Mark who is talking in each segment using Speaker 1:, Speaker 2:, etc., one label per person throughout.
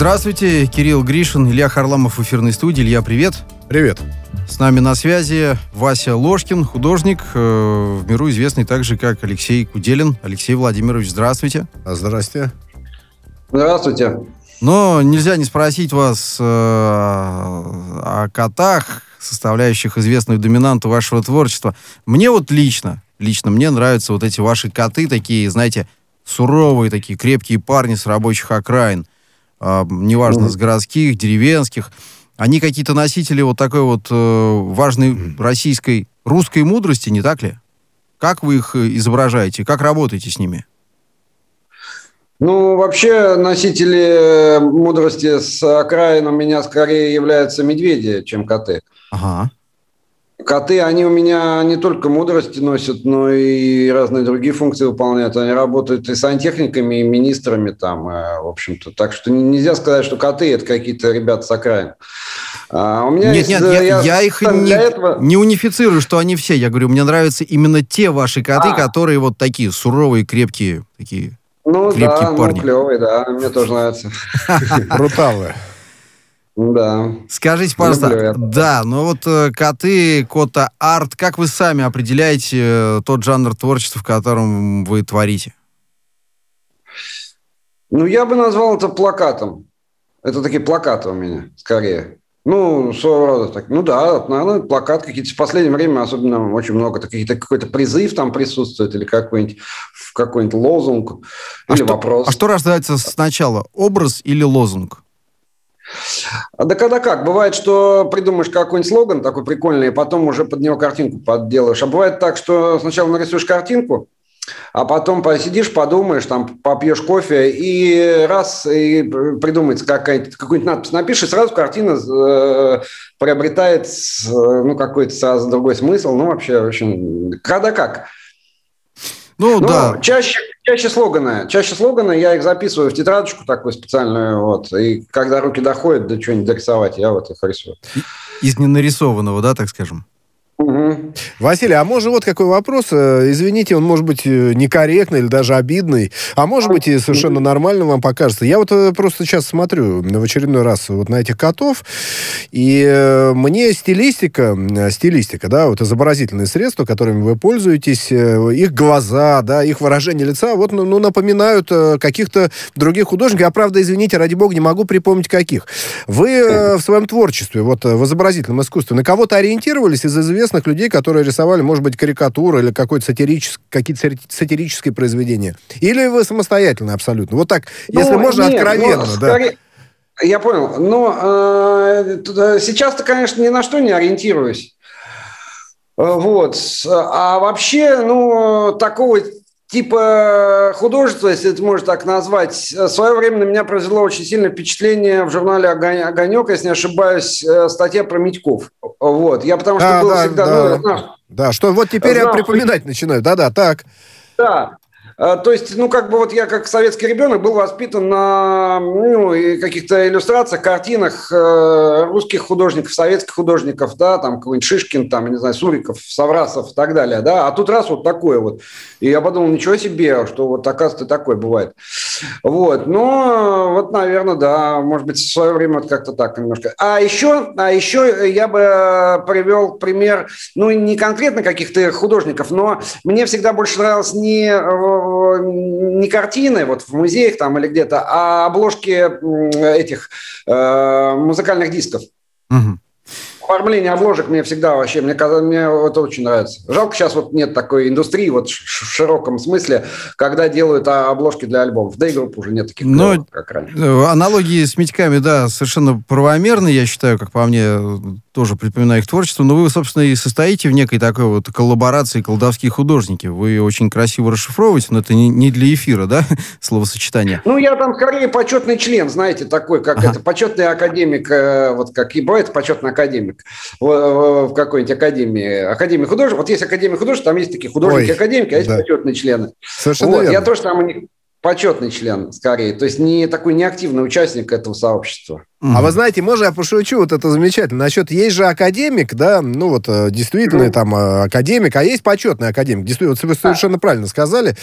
Speaker 1: Здравствуйте, Кирилл Гришин, Илья Харламов в эфирной студии. Илья, привет.
Speaker 2: Привет.
Speaker 1: С нами на связи Вася Ложкин, художник, э, в миру известный также как Алексей Куделин. Алексей Владимирович, здравствуйте.
Speaker 2: Здравствуйте.
Speaker 3: Здравствуйте.
Speaker 1: Но нельзя не спросить вас э, о котах, составляющих известную доминанту вашего творчества. Мне вот лично, лично мне нравятся вот эти ваши коты такие, знаете, суровые такие, крепкие парни с рабочих окраин. Э, неважно, mm-hmm. с городских, деревенских. Они какие-то носители вот такой вот э, важной mm-hmm. российской, русской мудрости, не так ли? Как вы их изображаете? Как работаете с ними?
Speaker 3: Ну, вообще, носители мудрости с окраин у меня скорее являются медведи, чем коты.
Speaker 1: Ага.
Speaker 3: Коты, они у меня не только мудрости носят, но и разные другие функции выполняют. Они работают и сантехниками, и министрами там, э, в общем-то. Так что нельзя сказать, что коты – это какие-то ребята с окраин.
Speaker 1: А у меня нет, есть, нет, я, я, я их не, этого... не унифицирую, что они все. Я говорю, мне нравятся именно те ваши коты, а. которые вот такие суровые, крепкие, такие
Speaker 3: ну да, ну, парни. ну клевый, да, мне тоже нравится.
Speaker 2: Бруталы.
Speaker 3: Да.
Speaker 1: Скажите, пожалуйста, да, ну вот э, коты, кота арт, как вы сами определяете э, тот жанр творчества, в котором вы творите?
Speaker 3: Ну, я бы назвал это плакатом. Это такие плакаты у меня, скорее. Ну, своего рода так. Ну да, наверное, плакат какие-то. В последнее время особенно очень много какие-то какой-то призыв там присутствует или какой-нибудь какой-нибудь лозунг
Speaker 1: а
Speaker 3: или
Speaker 1: что,
Speaker 3: вопрос.
Speaker 1: А что рождается сначала, образ или лозунг?
Speaker 3: Да когда как? Бывает, что придумаешь какой-нибудь слоган такой прикольный, и потом уже под него картинку подделаешь. А бывает так, что сначала нарисуешь картинку, а потом посидишь, подумаешь, там попьешь кофе, и раз, и придумается какая-нибудь, какую-нибудь надпись напишешь, и сразу картина э, приобретает ну, какой-то сразу другой смысл. Ну, вообще, очень... Когда как?
Speaker 1: Ну, Но да.
Speaker 3: Чаще, чаще слоганы. Чаще слоганы, я их записываю в тетрадочку такую специальную, вот, и когда руки доходят до чего-нибудь дорисовать, я вот их рисую.
Speaker 1: Из ненарисованного, да, так скажем?
Speaker 2: Василий, а может вот какой вопрос? Э, извините, он может быть э, некорректный или даже обидный, а может быть и совершенно нормально вам покажется. Я вот э, просто сейчас смотрю в очередной раз вот на этих котов, и мне стилистика, стилистика, да, вот изобразительные средства, которыми вы пользуетесь, их глаза, да, их выражение лица, вот, ну, ну напоминают каких-то других художников. Я, правда, извините, ради бога, не могу припомнить каких. Вы в своем творчестве, вот в изобразительном искусстве, на кого-то ориентировались из известных людей, которые рисовали, может быть, карикатуры или какое-то сатирическое, какие-то сатирические произведения? Или вы самостоятельно абсолютно? Вот так, ну, если можно, нет, откровенно. Ну, да. Скорее...
Speaker 3: Я понял. Но э, сейчас-то, конечно, ни на что не ориентируюсь. Э, вот. А вообще, ну, такого типа художества, если это можно так назвать, в свое время на меня произвело очень сильное впечатление в журнале «Огонек», если не ошибаюсь, э, статья про Митьков. Вот. Я потому что да, был
Speaker 2: да,
Speaker 3: всегда...
Speaker 2: Да. Ну, да, что вот теперь знал, я припоминать начинаю. Да-да, так.
Speaker 3: Да. А, то есть, ну, как бы вот я как советский ребенок был воспитан на ну, каких-то иллюстрациях, картинах э, русских художников, советских художников, да, там какой-нибудь Шишкин, там, не знаю, Суриков, Саврасов и так далее, да, а тут раз вот такое вот. И я подумал, ничего себе, что вот оказывается такое бывает. Вот, но вот, наверное, да, может быть, в свое время вот как-то так немножко. А еще, а еще я бы привел пример, ну, не конкретно каких-то художников, но мне всегда больше нравилось не э, не картины вот в музеях там или где-то, а обложки этих э, музыкальных дисков. Угу оформление обложек мне всегда вообще, мне, мне это очень нравится. Жалко, сейчас вот нет такой индустрии вот в широком смысле, когда делают обложки для альбомов. Да и групп уже нет таких,
Speaker 1: Но, клевых, как раньше. Аналогии с Митьками, да, совершенно правомерны, я считаю, как по мне, тоже припоминаю их творчество, но вы, собственно, и состоите в некой такой вот коллаборации колдовские художники. Вы очень красиво расшифровываете, но это не, не для эфира, да, словосочетание?
Speaker 3: Ну, я там скорее почетный член, знаете, такой, как ага. это, почетный академик, э, вот как и бывает почетный академик в, в какой-нибудь академии, академии художеств. Вот есть академия художеств, там есть такие художники-академики, а есть да. почетные члены.
Speaker 1: Совершенно вот, верно.
Speaker 3: Я тоже там у них почетный член, скорее. То есть не такой неактивный участник этого сообщества.
Speaker 2: А вы знаете, можно я пошучу, вот это замечательно. Насчет, есть же академик, да, ну вот э, действительно mm. там э, академик, а есть почетный академик. Действительно, вот вы совершенно правильно сказали.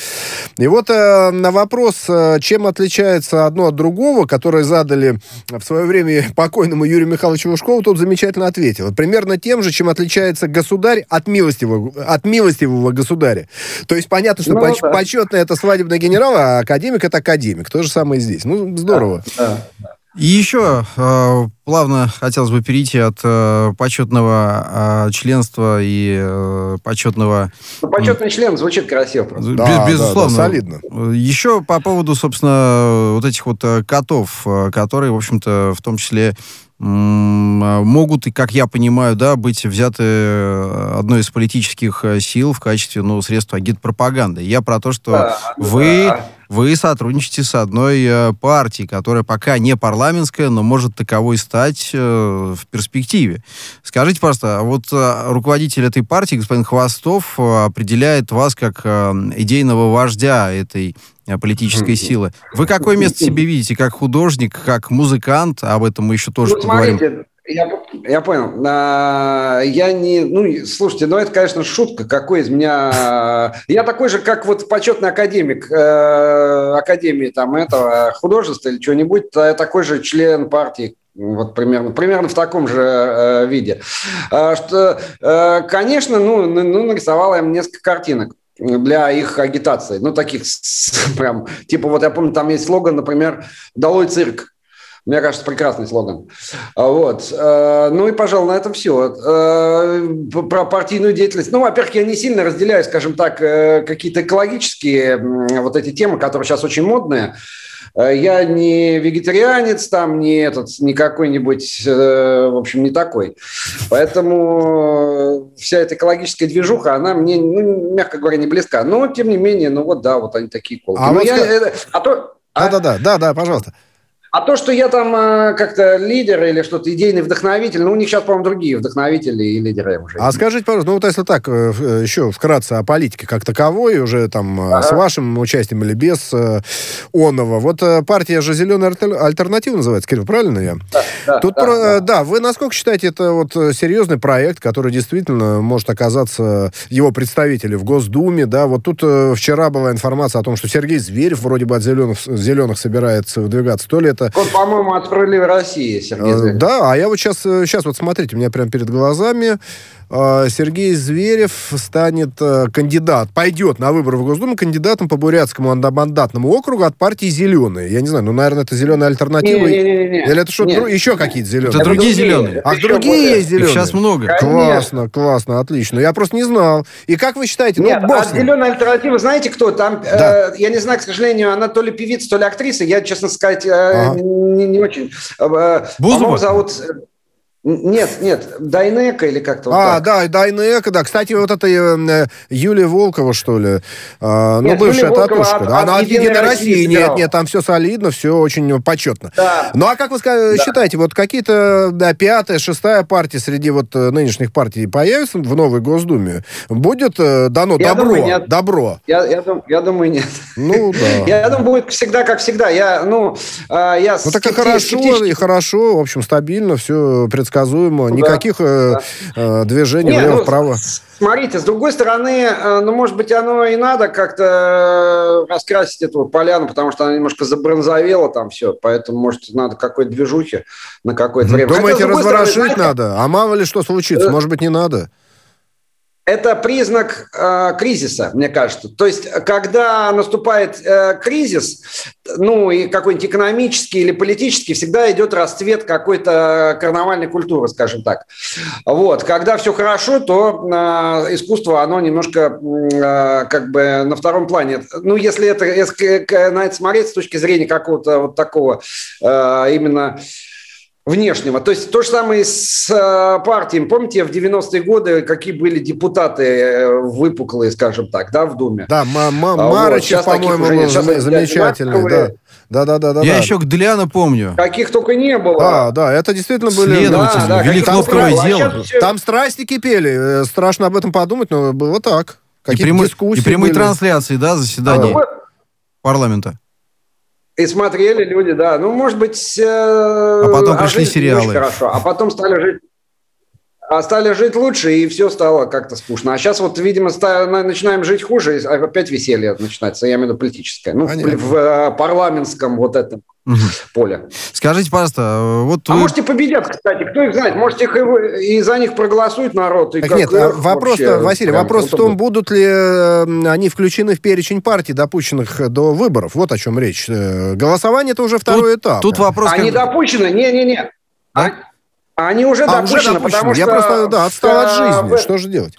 Speaker 2: И вот э, на вопрос, чем отличается одно от другого, который задали в свое время покойному Юрию Михайловичу Лужкову, тот замечательно ответил. Примерно тем же, чем отличается государь от милостивого, от милостивого государя. То есть понятно, что ну, поч- да. почетный это свадебный генерал, а академик это академик. То же самое и здесь. Ну, здорово. Да, да.
Speaker 1: И еще э, плавно хотелось бы перейти от э, почетного э, членства и э, почетного...
Speaker 3: Ну, почетный член звучит красиво просто.
Speaker 1: Да, Без, безусловно. Да, да, солидно. Еще по поводу, собственно, вот этих вот э, котов, э, которые, в общем-то, в том числе могут, и, как я понимаю, да, быть взяты э, одной из политических сил в качестве ну, средства агитпропаганды. Я про то, что да, вы да вы сотрудничаете с одной э, партией, которая пока не парламентская, но может таковой стать э, в перспективе. Скажите, пожалуйста, а вот э, руководитель этой партии, господин Хвостов, определяет вас как идейного вождя этой политической силы. Вы какое место себе видите? Как художник, как музыкант? Об этом мы еще тоже ну, поговорим. Смотрите,
Speaker 3: я, я понял. А, я не... Ну, слушайте, ну это, конечно, шутка. Какой из меня... Я такой же, как вот почетный академик э, Академии там этого художества или чего-нибудь. Я такой же член партии вот примерно, примерно в таком же э, виде. А, что, э, конечно, ну, ну, нарисовал я несколько картинок для их агитации. Ну, таких прям, типа вот я помню, там есть слоган, например, «Долой цирк». Мне кажется, прекрасный слоган. А, вот. Э, ну и, пожалуй, на этом все. Э, про партийную деятельность. Ну, во-первых, я не сильно разделяю, скажем так, э, какие-то экологические вот эти темы, которые сейчас очень модные. Я не вегетарианец, там, не этот, не какой-нибудь, в общем, не такой. Поэтому вся эта экологическая движуха, она мне, ну, мягко говоря, не близка. Но, тем не менее, ну вот да, вот они такие колки. А, вот
Speaker 2: я, а то... А? Да-да-да, да-да, пожалуйста.
Speaker 3: А то, что я там э, как-то лидер или что-то идейный вдохновитель, ну, у них сейчас, по-моему, другие вдохновители и лидеры уже.
Speaker 2: А скажите, пожалуйста, ну, вот если так, э, э, еще вкратце о политике как таковой, уже там ага. с вашим участием или без э, Онова. Вот партия же «Зеленая альтернатива» называется, Кирилл, правильно я? Да, да, Тут, да, про, да. да, вы насколько считаете, это вот серьезный проект, который действительно может оказаться его представители в Госдуме, да? Вот тут вчера была информация о том, что Сергей Зверев вроде бы от «Зеленых», «Зеленых» собирается выдвигаться. То ли это
Speaker 3: он, по-моему, от «Справедливой России», Сергей э.
Speaker 2: Да, а я вот сейчас, сейчас вот смотрите, у меня прямо перед глазами Сергей Зверев станет э, кандидат, пойдет на выборы в Госдуму кандидатом по Бурятскому мандатному округу от партии «Зеленые». Я не знаю, ну, наверное, это «Зеленая альтернатива». Не, не, не, не. Или это что-то дру... еще какие-то «Зеленые»?
Speaker 1: Это, другие «Зеленые».
Speaker 2: А другие есть «Зеленые»?
Speaker 1: сейчас много.
Speaker 2: Классно, классно, отлично. Я просто не знал. И как вы считаете?
Speaker 3: Ну, Нет, ну, от «Зеленой альтернативы» знаете кто? Там, да. э, я не знаю, к сожалению, она то ли певица, то ли актриса. Я, честно сказать, э, ага. не, не очень. Э, Бузова? зовут... Нет, нет, Дайнека или как-то
Speaker 2: вот А, так. да, Дайнека, да. Кстати, вот это э, Юлия Волкова, что ли? А, ну, нет, бывшая татушка. От, да, она от Единой России. России нет, нет, там все солидно, все очень почетно. Да. Ну, а как вы да. считаете, вот какие-то да, пятая, шестая партия среди вот э, нынешних партий появится в новой Госдуме? Будет э, дано я добро? Думаю, нет. Добро?
Speaker 3: Я, я, дум, я думаю, нет.
Speaker 2: Ну, да.
Speaker 3: Я думаю, будет всегда как всегда. Я, ну,
Speaker 2: я ну, так и хорошо, и хорошо, в общем, стабильно, все предсказуемо предсказуемо, ну, никаких э, да. э, движений влево-вправо. Ну,
Speaker 3: смотрите, с другой стороны, э, ну, может быть, оно и надо как-то раскрасить эту поляну, потому что она немножко забронзовела там все, поэтому, может, надо какой-то движухи на какое-то время.
Speaker 2: Думаете, Хотя, разворошить стороны, надо? А мало ли что случится, может быть, не надо?
Speaker 3: Это признак э, кризиса, мне кажется. То есть, когда наступает э, кризис, ну и какой-нибудь экономический или политический, всегда идет расцвет какой-то карнавальной культуры, скажем так. Вот. Когда все хорошо, то э, искусство, оно немножко э, как бы на втором плане. Ну, если это, если на это смотреть с точки зрения какого-то вот такого э, именно внешнего. То есть то же самое с э, партией. Помните, в 90-е годы какие были депутаты э, выпуклые, скажем так, да, в Думе?
Speaker 2: Да, м- м- Марычев, вот, по-моему, был замечательный, да. Да, да, да, да.
Speaker 1: Я да. еще Гдляна помню.
Speaker 3: Каких только не было.
Speaker 2: Да, да, это действительно были...
Speaker 1: Следователи, да, да, вели кнопковое дело.
Speaker 2: А Там страсти кипели. Э, страшно об этом подумать, но было так.
Speaker 1: Какие и, прямые, и прямые были. трансляции, да, заседаний а, парламента.
Speaker 3: И смотрели люди, да. Ну, может быть... Э,
Speaker 1: а потом пришли сериалы.
Speaker 3: хорошо. А потом стали жить а стали жить лучше, и все стало как-то скучно. А сейчас вот, видимо, начинаем жить хуже, и опять веселье начинается, я имею в виду политическое. Ну, Понятно. в, в э, парламентском вот этом угу. поле.
Speaker 1: Скажите, пожалуйста, э, вот...
Speaker 3: А вы... может и победят, кстати, кто их знает, может их и, и за них проголосует народ. И
Speaker 2: так нет, а вопрос, Василий, вопрос в том, будут ли э, они включены в перечень партий, допущенных до выборов. Вот о чем речь. Голосование это уже второй
Speaker 1: тут,
Speaker 2: этап.
Speaker 1: Тут вопрос...
Speaker 3: Они как... допущены? Не-не-не. А? Они уже а, допущены, уже допущены, потому
Speaker 2: Я
Speaker 3: что...
Speaker 2: Я просто, да, отстал от жизни. Что же делать?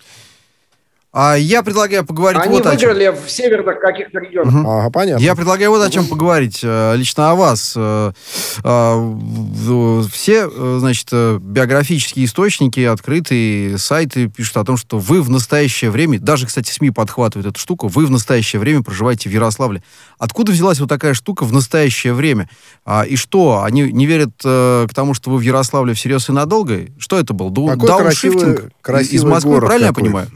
Speaker 1: А я предлагаю поговорить
Speaker 3: Они
Speaker 1: вот
Speaker 3: о чем. Они выиграли в северных каких-то регионах.
Speaker 2: Угу. Ага, понятно.
Speaker 1: Я предлагаю вот о чем поговорить. Э, лично о вас. Э, э, все, значит, биографические источники, открытые сайты пишут о том, что вы в настоящее время, даже, кстати, СМИ подхватывают эту штуку, вы в настоящее время проживаете в Ярославле. Откуда взялась вот такая штука в настоящее время? А, и что, они не верят к тому, что вы в Ярославле всерьез и надолго? Что это был?
Speaker 2: Дауншифтинг
Speaker 1: из Москвы, правильно какой? я понимаю?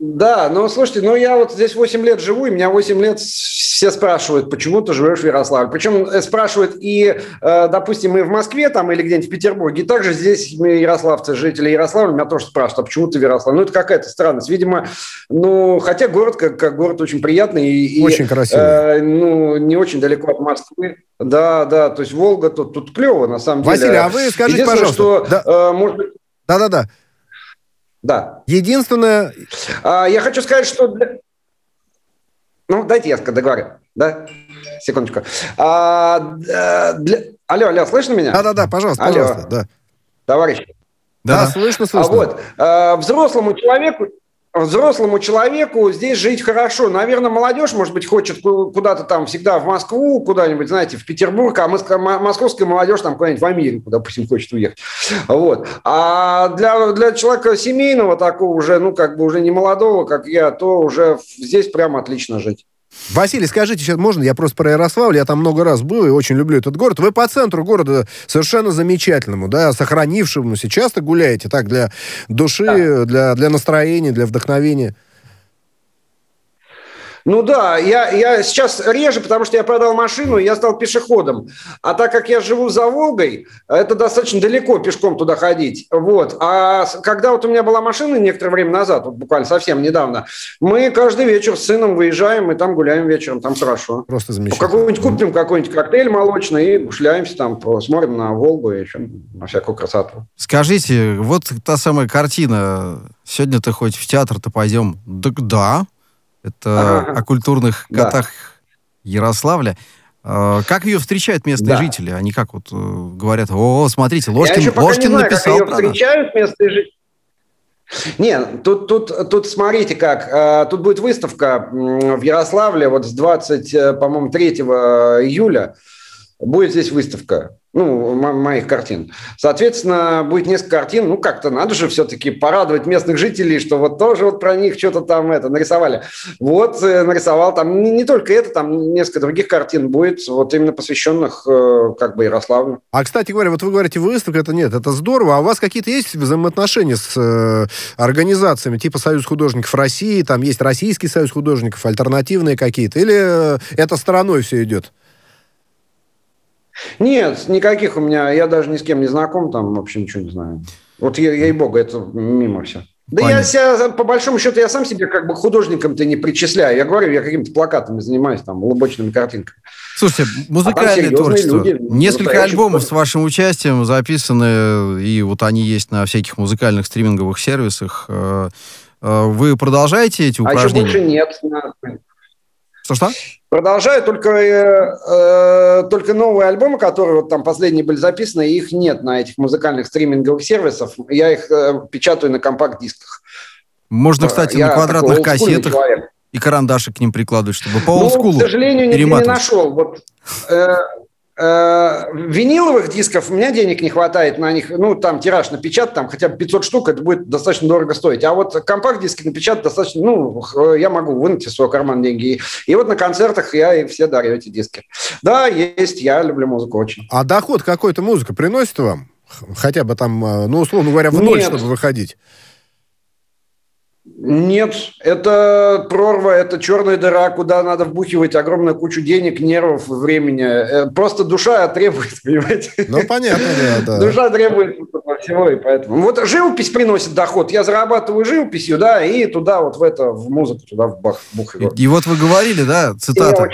Speaker 3: Да, ну слушайте, ну я вот здесь 8 лет живу, и меня 8 лет все спрашивают, почему ты живешь в Ярославле. Причем э, спрашивают и, э, допустим, мы в Москве там или где-нибудь в Петербурге, и также здесь мы ярославцы, жители Ярославля, меня тоже спрашивают, а почему ты в Ярославле? Ну это какая-то странность. Видимо, ну, хотя город как, как город очень приятный. И,
Speaker 2: очень красивый. Э,
Speaker 3: ну, не очень далеко от Москвы. Да, да, то есть Волга тут, тут клево, на самом
Speaker 2: Василий,
Speaker 3: деле.
Speaker 2: Василий, а вы скажите, пожалуйста.
Speaker 3: что, да. э, может быть...
Speaker 2: Да-да-да.
Speaker 3: Да.
Speaker 2: Единственное...
Speaker 3: А, я хочу сказать, что... Для... Ну, дайте я договорю. Да? Секундочку. А, для... Алло, алло, слышно меня?
Speaker 2: Да-да-да, пожалуйста, алло. пожалуйста. Да.
Speaker 3: Товарищ.
Speaker 2: Да, да, слышно, слышно.
Speaker 3: А вот, а, взрослому человеку взрослому человеку здесь жить хорошо. Наверное, молодежь, может быть, хочет куда-то там всегда в Москву, куда-нибудь, знаете, в Петербург, а московская молодежь там куда-нибудь в Америку, допустим, хочет уехать. Вот. А для, для человека семейного такого уже, ну, как бы уже не молодого, как я, то уже здесь прямо отлично жить.
Speaker 2: Василий, скажите, сейчас можно? Я просто про Ярославль, я там много раз был и очень люблю этот город. Вы по центру города совершенно замечательному, да, сохранившемуся. Часто гуляете так для души, да. для, для настроения, для вдохновения?
Speaker 3: Ну да, я, я сейчас реже, потому что я продал машину, и я стал пешеходом. А так как я живу за Волгой, это достаточно далеко пешком туда ходить. Вот. А когда вот у меня была машина некоторое время назад, вот буквально совсем недавно, мы каждый вечер с сыном выезжаем и там гуляем вечером, там хорошо.
Speaker 2: Просто замечательно.
Speaker 3: Какой-нибудь купим какой-нибудь коктейль молочный и шляемся там, смотрим на Волгу и еще на всякую красоту.
Speaker 1: Скажите, вот та самая картина, сегодня ты хоть в театр-то пойдем? Так да, это ага. о культурных котах да. Ярославля. А, как ее встречают местные да. жители? Они как вот э, говорят, о, смотрите, Ложкин, Я Ложкин не знаю, написал
Speaker 3: как ее встречают местные жители. Нет, тут, тут, тут смотрите как. А, тут будет выставка в Ярославле вот с 20, э, по-моему, 3 июля. Будет здесь выставка ну, моих картин. Соответственно, будет несколько картин, ну, как-то надо же все-таки порадовать местных жителей, что вот тоже вот про них что-то там это нарисовали. Вот э, нарисовал там не, не только это, там несколько других картин будет, вот именно посвященных э, как бы Ярославлю.
Speaker 2: А, кстати говоря, вот вы говорите, выставка, это нет, это здорово, а у вас какие-то есть взаимоотношения с э, организациями, типа Союз художников России, там есть Российский союз художников, альтернативные какие-то, или э, это стороной все идет?
Speaker 3: Нет, никаких у меня, я даже ни с кем не знаком, там вообще ничего не знаю. Вот я, ей-богу, это мимо все. Да Понятно. я себя, по большому счету, я сам себе как бы художником-то не причисляю. Я говорю, я какими-то плакатами занимаюсь, там, лубочными картинками.
Speaker 1: Слушайте, музыкальное а творчество. Люди, Несколько альбомов с вашим участием записаны, и вот они есть на всяких музыкальных стриминговых сервисах. Э, э, вы продолжаете эти упражнения? А
Speaker 3: еще больше нет.
Speaker 1: Что-что?
Speaker 3: Продолжаю, только, э, э, только новые альбомы, которые вот там последние были записаны, их нет на этих музыкальных стриминговых сервисах. Я их э, печатаю на компакт-дисках.
Speaker 1: Можно, кстати, Я на квадратных кассетах человек. и карандаши к ним прикладывать, чтобы по олдскулу
Speaker 3: ну, к сожалению, не, не нашел. Вот, э, Э, виниловых дисков у меня денег не хватает на них, ну, там тираж напечатать, там хотя бы 500 штук, это будет достаточно дорого стоить. А вот компакт-диски напечатать достаточно, ну, я могу вынуть из своего кармана деньги. И вот на концертах я и все дарю эти диски. Да, есть, я люблю музыку очень.
Speaker 2: А доход какой-то музыка приносит вам? Хотя бы там, э, ну, условно говоря, в ноль, Нет. чтобы выходить?
Speaker 3: Нет, это прорва, это черная дыра, куда надо вбухивать огромную кучу денег, нервов, времени. Э, просто душа требует, понимаете?
Speaker 2: Ну, понятно, да. да.
Speaker 3: Душа требует всего, и поэтому. Вот живопись приносит доход. Я зарабатываю живописью, да, и туда вот в это, в музыку, туда в бах, бух.
Speaker 1: И, и вот вы говорили, да, цитата,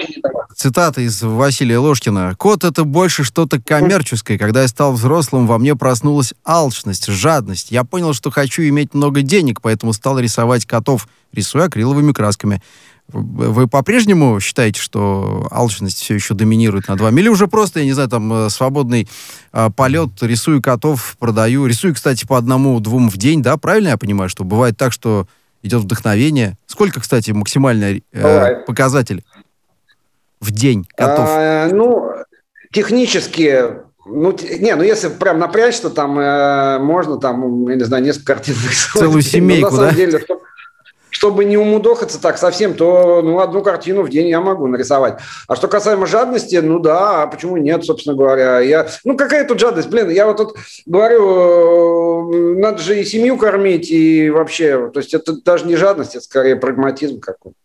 Speaker 1: цитата из Василия Ложкина. «Кот — это больше что-то коммерческое. Когда я стал взрослым, во мне проснулась алчность, жадность. Я понял, что хочу иметь много денег, поэтому стал рисовать рисовать котов, рисуя акриловыми красками. Вы по-прежнему считаете, что алчность все еще доминирует над вами? Или уже просто, я не знаю, там, э, свободный э, полет, рисую котов, продаю. Рисую, кстати, по одному-двум в день, да? Правильно я понимаю, что бывает так, что идет вдохновение? Сколько, кстати, максимальный э, показатель в день котов?
Speaker 3: А, ну, технически ну, не, ну если прям напрячься, там э, можно там, я не знаю, несколько картин
Speaker 1: рисовать. Целую семейку,
Speaker 3: Но, на самом да? Деле, чтобы, чтобы не умудохаться так совсем, то ну, одну картину в день я могу нарисовать. А что касаемо жадности, ну да, а почему нет, собственно говоря. Я, ну какая тут жадность? Блин, я вот тут говорю, э, надо же и семью кормить, и вообще, то есть это даже не жадность, это скорее прагматизм какой-то.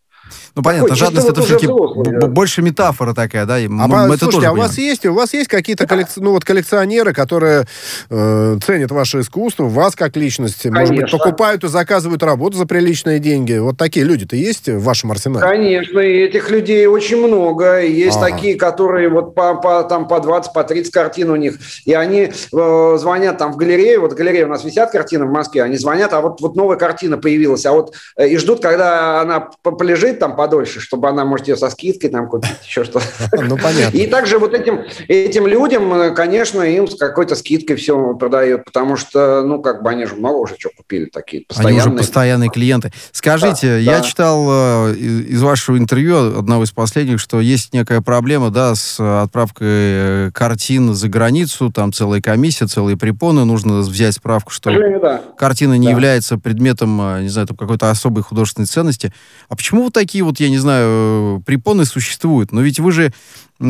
Speaker 1: Ну, понятно, Такой, жадность это все-таки да. больше метафора такая, да?
Speaker 2: А, мы слушайте, а у вас есть, у вас есть какие-то коллекци... ну, вот коллекционеры, которые э, ценят ваше искусство, вас как личность, Конечно. может быть, покупают и заказывают работу за приличные деньги? Вот такие люди-то есть в вашем арсенале?
Speaker 3: Конечно, и этих людей очень много. Есть ага. такие, которые вот по, по, там, по 20, по 30 картин у них, и они э, звонят там в галерею, вот галерея у нас висят картины в Москве, они звонят, а вот, вот новая картина появилась, а вот э, и ждут, когда она полежит там подольше, чтобы она, может, ее со скидкой там купить, еще что-то. Ну, понятно. И также вот этим, этим людям, э, конечно, им с какой-то скидкой все продают, потому что, ну, как бы они же много уже чего купили такие
Speaker 1: постоянные. Они уже постоянные клиенты. Скажите, да, я да. читал э, из вашего интервью, одного из последних, что есть некая проблема, да, с отправкой э, картин за границу, там целая комиссия, целые препоны, нужно взять справку, что да. картина не да. является предметом, не знаю, какой-то особой художественной ценности. А почему вот такие вот вот, я не знаю, препоны существуют. Но ведь вы же,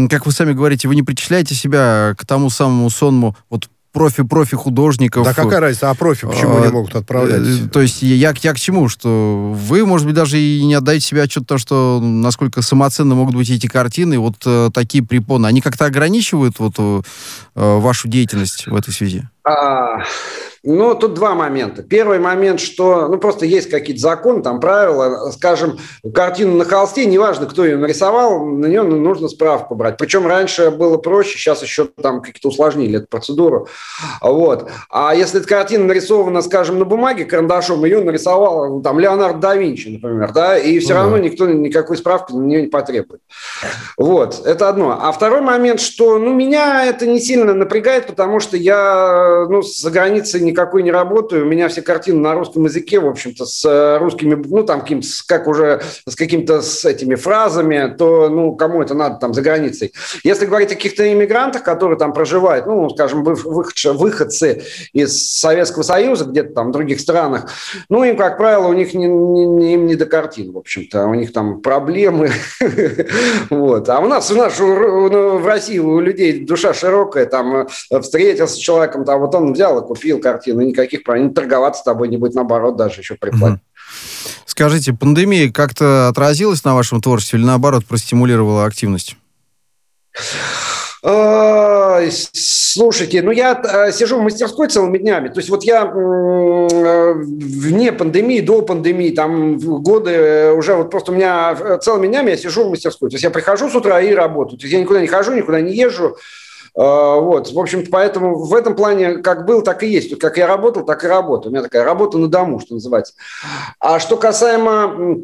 Speaker 1: как вы сами говорите, вы не причисляете себя к тому самому сонму вот профи-профи художников.
Speaker 2: Да какая разница, а профи почему а, не могут отправлять? Э,
Speaker 1: то есть я, я к чему? Что вы, может быть, даже и не отдаете себе отчет то, что насколько самоценно могут быть эти картины, вот э, такие препоны, они как-то ограничивают вот э, вашу деятельность в этой связи?
Speaker 3: А, ну, тут два момента. Первый момент, что, ну, просто есть какие-то законы, там правила, скажем, картину на холсте, неважно, кто ее нарисовал, на нее нужно справку брать. Причем раньше было проще, сейчас еще там какие-то усложнили эту процедуру. Вот. А если эта картина нарисована, скажем, на бумаге карандашом, ее нарисовал там Леонардо да Винчи, например, да, и все ну, равно никто никакой справки на нее не потребует. Вот, это одно. А второй момент, что, ну, меня это не сильно напрягает, потому что я, ну, за границей никакой не работаю. У меня все картины на русском языке, в общем-то, с э, русскими, ну, там, каким как уже с какими-то с этими фразами, то, ну, кому это надо там за границей. Если говорить о каких-то иммигрантах, которые там проживают, ну, скажем, выходцы из Советского Союза, где-то там в других странах, ну, им, как правило, у них не, не, им не до картин, в общем-то, у них там проблемы. Вот. А у нас, у нас ну, в России у людей душа широкая, там э, встретился с человеком, там вот он взял и купил картину, никаких проблем. Торговаться с тобой не будет, наоборот, даже еще приплатить.
Speaker 1: Скажите, пандемия как-то отразилась на вашем творчестве или наоборот простимулировала активность?
Speaker 3: Слушайте, ну я э, сижу в мастерской целыми днями. То есть вот я э, вне пандемии, до пандемии, там годы э, уже вот просто у меня целыми днями я сижу в мастерской. То есть я прихожу с утра и работаю. То есть я никуда не хожу, никуда не езжу. А, вот, в общем, поэтому в этом плане как был, так и есть. Как я работал, так и работаю. У меня такая работа на дому, что называется. А что касаемо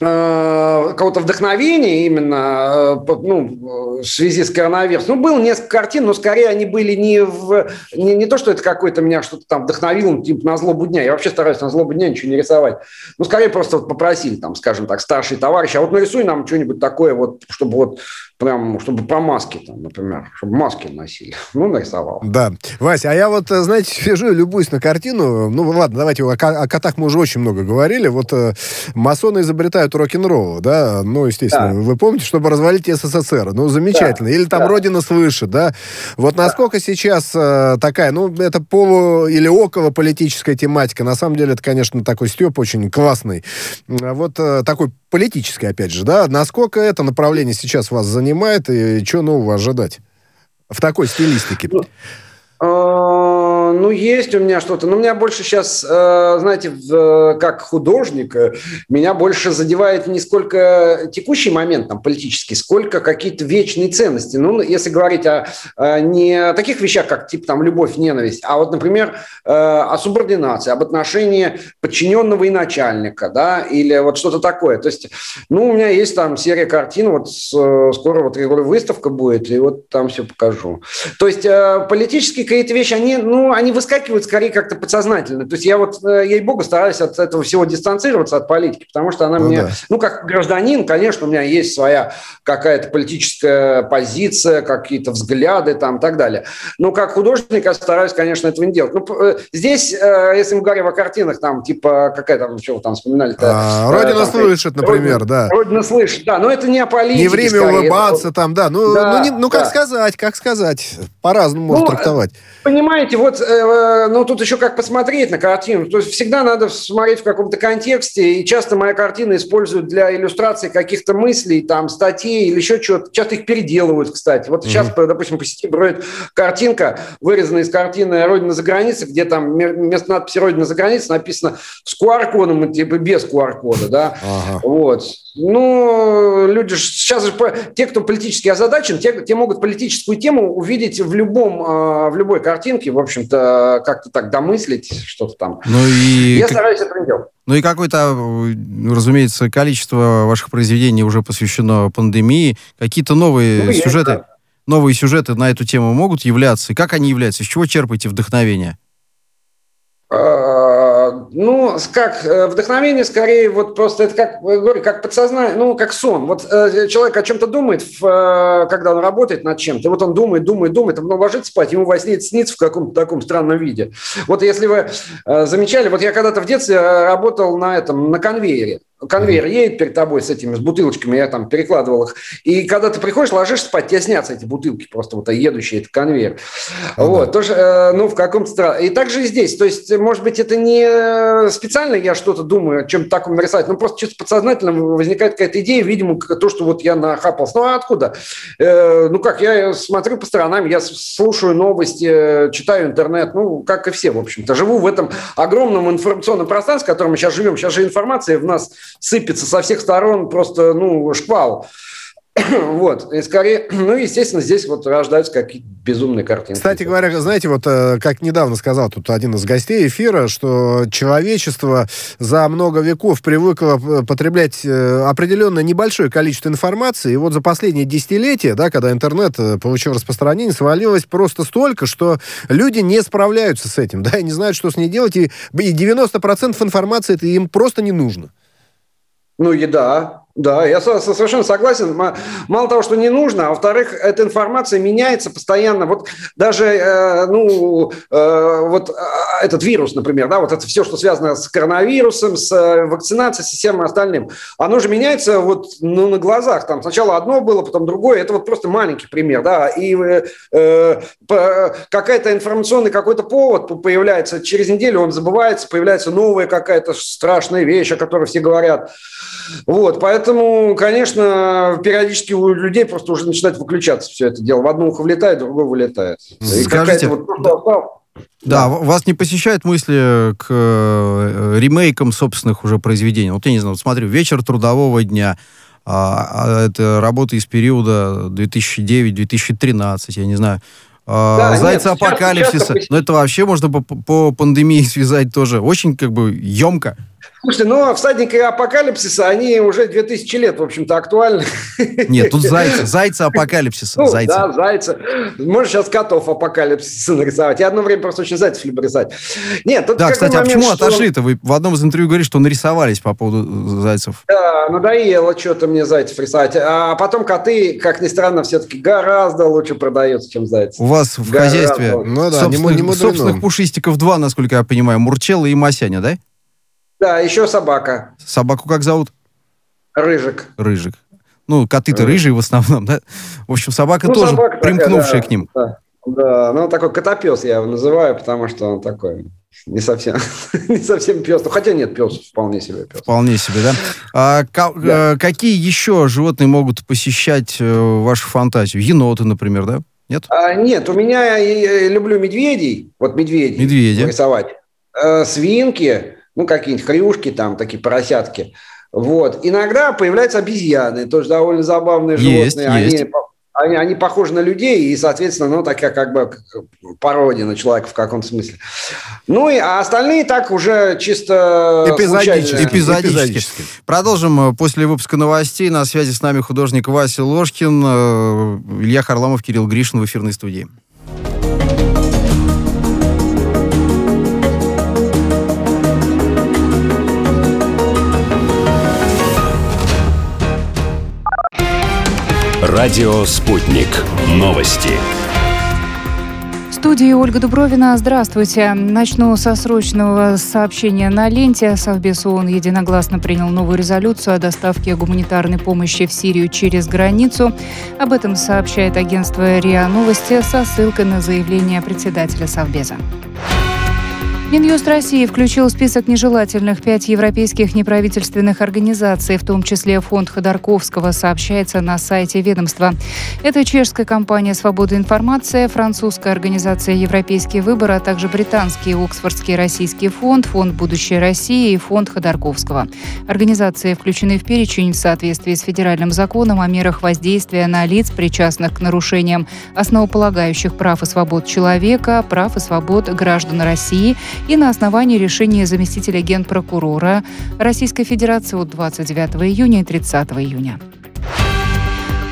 Speaker 3: Э, какого-то вдохновения именно э, ну, в связи с коронавирусом. Ну, было несколько картин, но скорее они были не в... Не, не то, что это какой-то меня что-то там вдохновило, типа на злобу дня. Я вообще стараюсь на злобу дня ничего не рисовать. Ну, скорее просто вот попросили, там, скажем так, старший товарищ, а вот нарисуй нам что-нибудь такое, вот, чтобы вот прям, чтобы про маски, там, например, чтобы маски носили. Ну, нарисовал.
Speaker 2: Да. Вася, а я вот, э, знаете, сижу и любуюсь на картину. Ну, ладно, давайте о, о котах мы уже очень много говорили. Вот э, масоны изобретают рок-н-ролл, да? Ну, естественно, да. вы помните, чтобы развалить СССР. Ну, замечательно. Да. Или там да. «Родина свыше», да? Вот насколько да. сейчас э, такая, ну, это полу- или около политическая тематика. На самом деле, это, конечно, такой степ очень классный. Вот э, такой политический, опять же, да? Насколько это направление сейчас вас занимает и что нового ожидать в такой стилистике? Ну,
Speaker 3: ну, есть у меня что-то. Но меня больше сейчас, э, знаете, как художник, меня больше задевает не сколько текущий момент там, политический, сколько какие-то вечные ценности. Ну, если говорить о, не таких вещах, как типа там любовь, ненависть, а вот, например, э, о субординации, об отношении подчиненного и начальника, да, или вот что-то такое. То есть, ну, у меня есть там серия картин, вот скоро вот выставка будет, и вот там все покажу. То есть, э, политический какие-то вещи, они, ну, они выскакивают скорее как-то подсознательно. То есть я вот, э, ей-богу, стараюсь от этого всего дистанцироваться, от политики, потому что она ну, мне, да. ну, как гражданин, конечно, у меня есть своя какая-то политическая позиция, какие-то взгляды там и так далее. Но как художник я стараюсь, конечно, этого не делать. Ну, э, здесь, э, если мы говорим о картинах, там, типа, какая там, вы там вспоминали-то?
Speaker 2: А, Родина там, слышит, например,
Speaker 3: Родина,
Speaker 2: да.
Speaker 3: Родина слышит, да, но это не о политике.
Speaker 2: Не время скорее. улыбаться там, да. Ну, да, ну, не, ну как да. сказать, как сказать? По-разному ну, можно трактовать.
Speaker 3: Понимаете, вот, ну тут еще как посмотреть на картину. То есть всегда надо смотреть в каком-то контексте, и часто моя картина используют для иллюстрации каких-то мыслей, там, статей или еще чего-то. Часто их переделывают, кстати. Вот mm-hmm. сейчас, допустим, по сети бродит картинка, вырезанная из картины «Родина за границей», где там вместо надписи «Родина за границей» написано с QR-кодом, типа без QR-кода, да. Ага. Вот. Ну, люди сейчас же те, кто политически озадачен, те, те могут политическую тему увидеть в любом, а, в любой картинке, в общем-то, как-то так домыслить что-то там.
Speaker 1: Ну и
Speaker 3: я стараюсь это не делать.
Speaker 1: Ну и какое-то, разумеется, количество ваших произведений уже посвящено пандемии. Какие-то новые ну, сюжеты, новые сюжеты на эту тему могут являться? И как они являются? Из чего черпаете вдохновение?
Speaker 3: А, ну, как э, вдохновение, скорее, вот просто это как, говорю, как подсознание, ну, как сон. Вот э, человек о чем-то думает, в, э, когда он работает над чем-то, вот он думает, думает, думает, а потом ложится спать, ему во сне снится в каком-то таком странном виде. Вот если вы э, замечали, вот я когда-то в детстве э, работал на этом, на конвейере конвейер едет перед тобой с этими, с бутылочками, я там перекладывал их, и когда ты приходишь, ложишься спать, тебе снятся эти бутылки, просто вот едущие, это конвейер. Ну, вот, да. тоже, э, ну, в каком-то. И также и здесь, то есть, может быть, это не специально я что-то думаю, о чем-то таком нарисовать, но просто чисто подсознательно возникает какая-то идея, видимо, то, что вот я нахапался. Ну, а откуда? Э, ну, как, я смотрю по сторонам, я слушаю новости, читаю интернет, ну, как и все, в общем-то. Живу в этом огромном информационном пространстве, в котором мы сейчас живем. Сейчас же информация в нас сыпется со всех сторон просто, ну, шквал. Вот, и скорее, ну, естественно, здесь вот рождаются какие-то безумные картины.
Speaker 2: Кстати говоря, знаете, вот э, как недавно сказал тут один из гостей эфира, что человечество за много веков привыкло э, потреблять э, определенное небольшое количество информации, и вот за последние десятилетия, да, когда интернет получил распространение, свалилось просто столько, что люди не справляются с этим, да, и не знают, что с ней делать, и 90% информации это им просто не нужно.
Speaker 3: Ну, еда, да, я совершенно согласен. Мало того, что не нужно, а во-вторых, эта информация меняется постоянно. Вот даже, э, ну, э, вот а, этот вирус, например, да, вот это все, что связано с коронавирусом, с э, вакцинацией, со всем остальным, оно же меняется вот ну, на глазах. Там сначала одно было, потом другое. Это вот просто маленький пример, да. И э, какая-то информационный какой-то повод появляется, через неделю он забывается, появляется новая какая-то страшная вещь, о которой все говорят. Вот, поэтому Поэтому, конечно, периодически у людей просто уже начинает выключаться все это дело. В одно ухо влетает, в другое вылетает.
Speaker 1: Скажите, вот, да, да, вас не посещают мысли к э, ремейкам собственных уже произведений? Вот я не знаю, вот смотрю, «Вечер трудового дня», а, а, это работа из периода 2009-2013, я не знаю. А, да, Зайца апокалипсиса. Но это вообще можно по, по пандемии связать тоже. Очень как бы емко.
Speaker 3: Слушайте, ну, всадники апокалипсиса, они уже 2000 лет, в общем-то, актуальны.
Speaker 1: Нет, тут зайцы, зайцы апокалипсиса.
Speaker 3: Ну,
Speaker 1: зайцы.
Speaker 3: да, зайцы. Можно сейчас котов апокалипсиса нарисовать. Я одно время просто очень зайцев люблю рисовать. Нет, тут
Speaker 1: Да, кстати, а
Speaker 3: момент,
Speaker 1: почему
Speaker 3: что-
Speaker 1: отошли-то? Вы в одном из интервью говорите, что нарисовались по поводу зайцев.
Speaker 3: Да, надоело что-то мне зайцев рисовать. А потом коты, как ни странно, все-таки гораздо лучше продаются, чем зайцы.
Speaker 1: У вас в
Speaker 3: Гораздо.
Speaker 1: хозяйстве
Speaker 2: Ну да,
Speaker 1: собственных,
Speaker 2: не
Speaker 1: собственных пушистиков два, насколько я понимаю. Мурчелла и Масяня, да?
Speaker 3: Да, еще собака.
Speaker 1: Собаку как зовут?
Speaker 3: Рыжик.
Speaker 1: Рыжик. Ну, коты-то
Speaker 3: Рыжик.
Speaker 1: рыжие в основном, да? В общем, собака
Speaker 3: Ну,
Speaker 1: тоже
Speaker 3: собака такая,
Speaker 1: примкнувшая
Speaker 3: да,
Speaker 1: к ним.
Speaker 3: Да, да, ну такой котопес я его называю, потому что он такой не совсем, не совсем пес. Ну, хотя нет, пес вполне себе пес.
Speaker 1: Вполне себе, да? А
Speaker 3: Да.
Speaker 1: э, какие еще животные могут посещать э, вашу фантазию? Еноты, например, да? Нет?
Speaker 3: А, нет, у меня я, я люблю медведей, вот медведей
Speaker 1: Медведи.
Speaker 3: рисовать. Э, свинки, ну какие-нибудь хрюшки там, такие поросятки. Вот. Иногда появляются обезьяны, тоже довольно забавные
Speaker 1: Есть,
Speaker 3: животные.
Speaker 1: есть.
Speaker 3: Они, они, они похожи на людей и, соответственно, ну, такая как бы пародия на человека в каком-то смысле. Ну, и, а остальные так уже чисто
Speaker 2: Эпизодически.
Speaker 3: случайно.
Speaker 1: Эпизодически.
Speaker 2: Эпизодически.
Speaker 1: Продолжим э, после выпуска новостей. На связи с нами художник Вася Ложкин, э, Илья Харламов, Кирилл Гришин в эфирной студии.
Speaker 4: Радио «Спутник». Новости.
Speaker 5: В студии Ольга Дубровина. Здравствуйте. Начну со срочного сообщения на ленте. Совбез ООН единогласно принял новую резолюцию о доставке гуманитарной помощи в Сирию через границу. Об этом сообщает агентство РИА Новости со ссылкой на заявление председателя Совбеза. Минюст России включил в список нежелательных пять европейских неправительственных организаций, в том числе фонд Ходорковского, сообщается на сайте ведомства. Это чешская компания «Свобода информации», французская организация «Европейский выбор», а также британский Оксфордский российский фонд, фонд «Будущее России» и фонд Ходорковского. Организации включены в перечень в соответствии с федеральным законом о мерах воздействия на лиц, причастных к нарушениям основополагающих прав и свобод человека, прав и свобод граждан России и на основании решения заместителя генпрокурора Российской Федерации от 29 июня и 30 июня.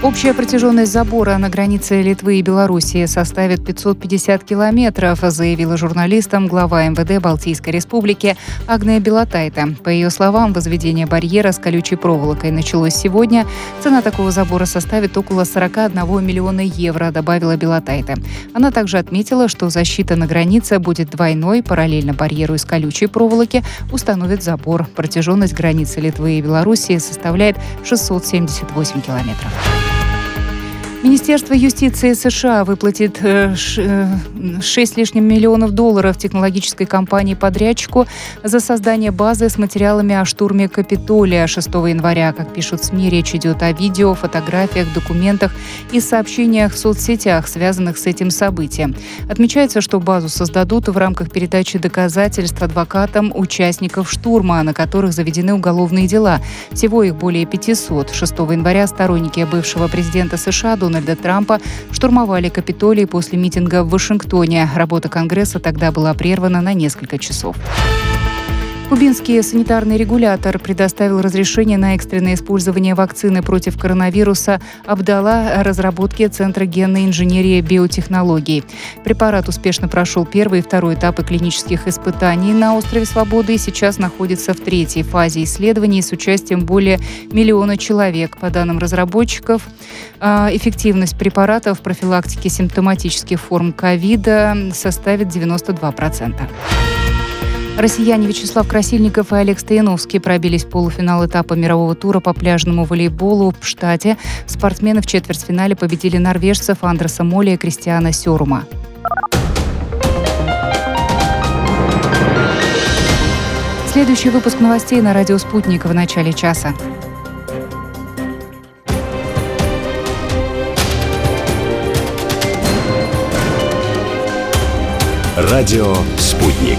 Speaker 5: Общая протяженность забора на границе Литвы и Белоруссии составит 550 километров, заявила журналистам глава МВД Балтийской Республики Агния Белотайта. По ее словам, возведение барьера с колючей проволокой началось сегодня. Цена такого забора составит около 41 миллиона евро, добавила Белотайта. Она также отметила, что защита на границе будет двойной. Параллельно барьеру из колючей проволоки установит забор. Протяженность границы Литвы и Белоруссии составляет 678 километров. Министерство юстиции США выплатит э, ш- э, 6 с лишним миллионов долларов технологической компании-подрядчику за создание базы с материалами о штурме Капитолия 6 января. Как пишут СМИ, речь идет о видео, фотографиях, документах и сообщениях в соцсетях, связанных с этим событием. Отмечается, что базу создадут в рамках передачи доказательств адвокатам участников штурма, на которых заведены уголовные дела. Всего их более 500. 6 января сторонники бывшего президента США Дональда Трампа штурмовали Капитолий после митинга в Вашингтоне. Работа Конгресса тогда была прервана на несколько часов. Кубинский санитарный регулятор предоставил разрешение на экстренное использование вакцины против коронавируса Абдала разработки Центра генной инженерии биотехнологий. Препарат успешно прошел первый и второй этапы клинических испытаний на острове Свободы и сейчас находится в третьей фазе исследований с участием более миллиона человек. По данным разработчиков, а, эффективность препарата в профилактике симптоматических форм ковида составит 92%. Россияне Вячеслав Красильников и Олег Стояновский пробились в полуфинал этапа мирового тура по пляжному волейболу в штате. Спортсмены в четвертьфинале победили норвежцев Андреса Моли и Кристиана Сёрума. Следующий выпуск новостей на радио «Спутник» в начале часа.
Speaker 4: Радио «Спутник».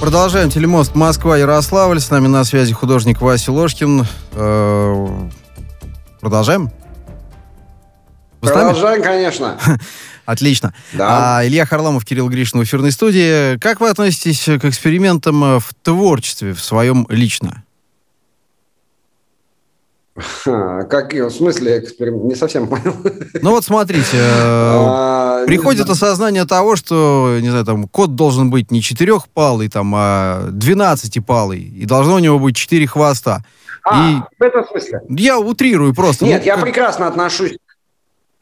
Speaker 1: Продолжаем телемост Москва-Ярославль. С нами на связи художник Вася Ложкин. Э, Продолжаем? Вы?
Speaker 3: Продолжаем, конечно.
Speaker 1: Отлично.
Speaker 3: Да.
Speaker 1: А, Илья Харламов, Кирилл Гришин в эфирной студии. Как вы относитесь к экспериментам в творчестве, в своем лично?
Speaker 3: Как, в смысле эксперимент? Не совсем понял.
Speaker 1: Ну вот смотрите, э,
Speaker 3: А,
Speaker 1: приходит осознание того, что, не знаю, там, кот должен быть не четырехпалый, там, а двенадцатипалый, и должно у него быть четыре хвоста.
Speaker 3: А, в этом смысле?
Speaker 1: Я утрирую просто.
Speaker 3: Нет,
Speaker 1: Ну,
Speaker 3: я
Speaker 1: как-
Speaker 3: прекрасно отношусь.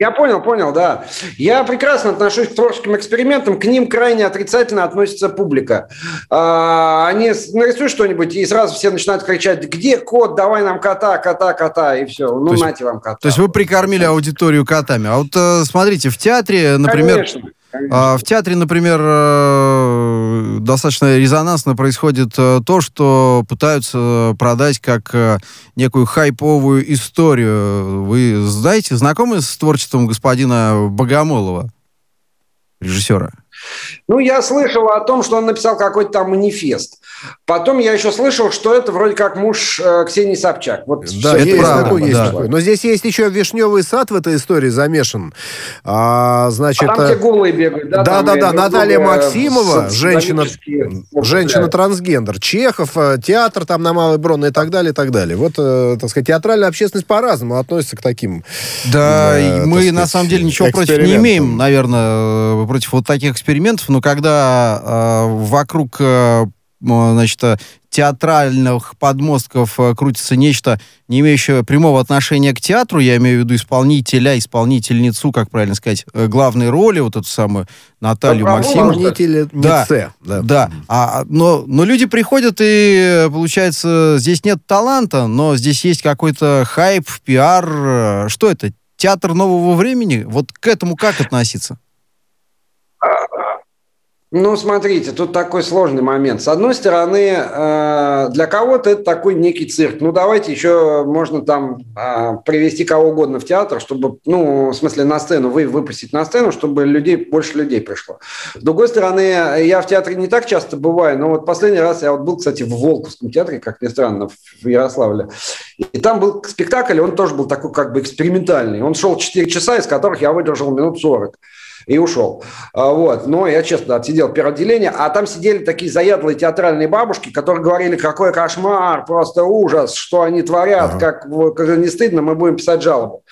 Speaker 3: Я понял, понял, да. Я прекрасно отношусь к творческим экспериментам, к ним крайне отрицательно относится публика. А, Они нарисуют что-нибудь, и сразу все начинают кричать, где кот, давай нам кота, кота, кота, и все. Ну,
Speaker 1: То есть-
Speaker 3: нате вам кота.
Speaker 1: То есть вы прикормили аудиторию котами. А вот э, смотрите, в театре, например,
Speaker 3: Конечно, конечно.
Speaker 1: А, В театре, например, э, достаточно резонансно происходит э, то, что пытаются продать как э, некую хайповую историю. Вы знаете, знакомы с творчеством господина Богомолова, режиссера?
Speaker 3: Ну, я слышал о том, что он написал какой-то там манифест. Потом я еще слышал, что это вроде как муж э, Ксении Собчак. Вот
Speaker 2: Да,
Speaker 1: Это
Speaker 2: есть
Speaker 1: правда,
Speaker 2: такой, есть
Speaker 1: да.
Speaker 2: такой. Но здесь есть еще вишневый сад в этой истории замешан. А, значит,
Speaker 3: А там все голые бегают, да?
Speaker 2: Да, да, да, Наталья
Speaker 3: друга
Speaker 2: Максимова, женщина,
Speaker 3: садомически
Speaker 2: женщина
Speaker 3: употребляют.
Speaker 2: трансгендер, Чехов, э, театр там на Малой Бронной и так далее, и так далее. Вот, э, так сказать, театральная общественность по-разному относится к таким.
Speaker 1: Да,
Speaker 2: так
Speaker 1: мы
Speaker 2: сказать,
Speaker 1: на самом деле ничего против не имеем, наверное, э, против вот таких экспериментов, но когда э, вокруг э, значит, э, театральных подмостков э, крутится нечто, не имеющее прямого отношения к театру, я имею в виду исполнителя, исполнительницу, как правильно сказать, э, главной роли, вот эту самую Наталью
Speaker 3: Да,
Speaker 1: Максимову.
Speaker 2: Исполнители
Speaker 1: Да.
Speaker 2: Да.
Speaker 1: Да, а, но, но люди приходят и, получается, здесь нет таланта, но здесь есть какой-то хайп, пиар. Что это? Театр нового времени? Вот к этому как относиться?
Speaker 3: Ну, смотрите, тут такой сложный момент. С одной стороны, э, для кого-то это такой некий цирк. Ну, давайте еще можно там э, привести кого угодно в театр, чтобы, ну, в смысле, на сцену, вы выпустить на сцену, чтобы людей, больше людей пришло. С другой стороны, я в театре не так часто бываю, но вот последний раз я вот был, кстати, в Волковском театре, как ни странно, в Ярославле. И там был спектакль, он тоже был такой как бы экспериментальный. Он шел 4 часа, из которых я выдержал минут 40 и ушел. А, Вот. Но я, честно, отсидел первое отделение, а там сидели такие заядлые театральные бабушки, которые говорили, какой кошмар, просто ужас, что они творят, как, вот, как не стыдно, мы будем писать жалобу.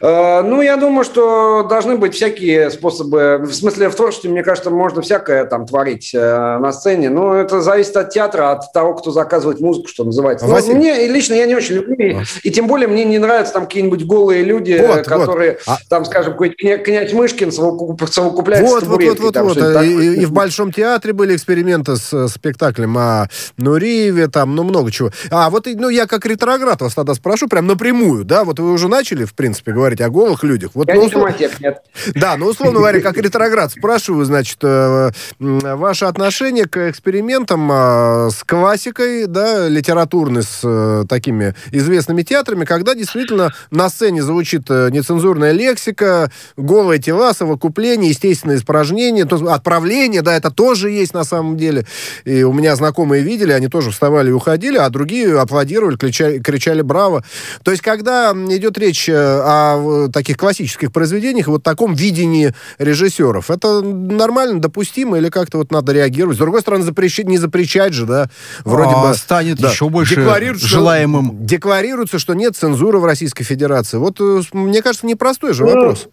Speaker 3: А, Ну, я думаю, что должны быть всякие способы, в смысле, в творчестве, мне кажется, можно всякое там творить э, на сцене, но это зависит от театра, от того, кто заказывает музыку, что называется. Но
Speaker 2: Василий-
Speaker 3: мне лично я не очень люблю, и- тем более мне не нравятся там какие-нибудь голые люди,
Speaker 2: Вот,
Speaker 3: э,
Speaker 2: вот.
Speaker 3: которые,
Speaker 2: А-
Speaker 3: там, скажем, кня- князь Мышкин совокуп- совокупляется
Speaker 2: Вот,
Speaker 3: с
Speaker 2: вот, вот, вот, вот. И, и в Большом театре были эксперименты с спектаклем о Нуриеве, там, ну, много чего. А, вот, ну, я как ретроград вас тогда спрошу, прям напрямую, да, вот вы уже начали, в принципе, говорить о голых людях. Вот,
Speaker 3: Я
Speaker 2: ну,
Speaker 3: не
Speaker 2: услов-
Speaker 3: нет.
Speaker 2: Да, ну, условно говоря, как ретроград спрашиваю, значит, э, ваше отношение к экспериментам э, с классикой, да, литературной, с э, такими известными театрами, когда действительно на сцене звучит нецензурная лексика, голые тела, совокупление, естественные испражнения, то отправление, да, это тоже есть на самом деле. И у меня знакомые видели, они тоже вставали и уходили, а другие аплодировали, кричали, кричали «Браво!». То есть, когда идет речь э, о таких классических произведениях, вот таком видении режиссеров, это нормально, допустимо, или как-то вот надо реагировать? С другой стороны, запрещать, не запрещать же, да, вроде
Speaker 1: А,
Speaker 2: бы...
Speaker 1: станет
Speaker 2: да.
Speaker 1: еще больше
Speaker 2: Декларируют, что-
Speaker 1: желаемым.
Speaker 2: Декларируется, что нет цензуры в Российской Федерации. Вот, э, мне кажется, непростой же
Speaker 3: Ну,
Speaker 2: вопрос.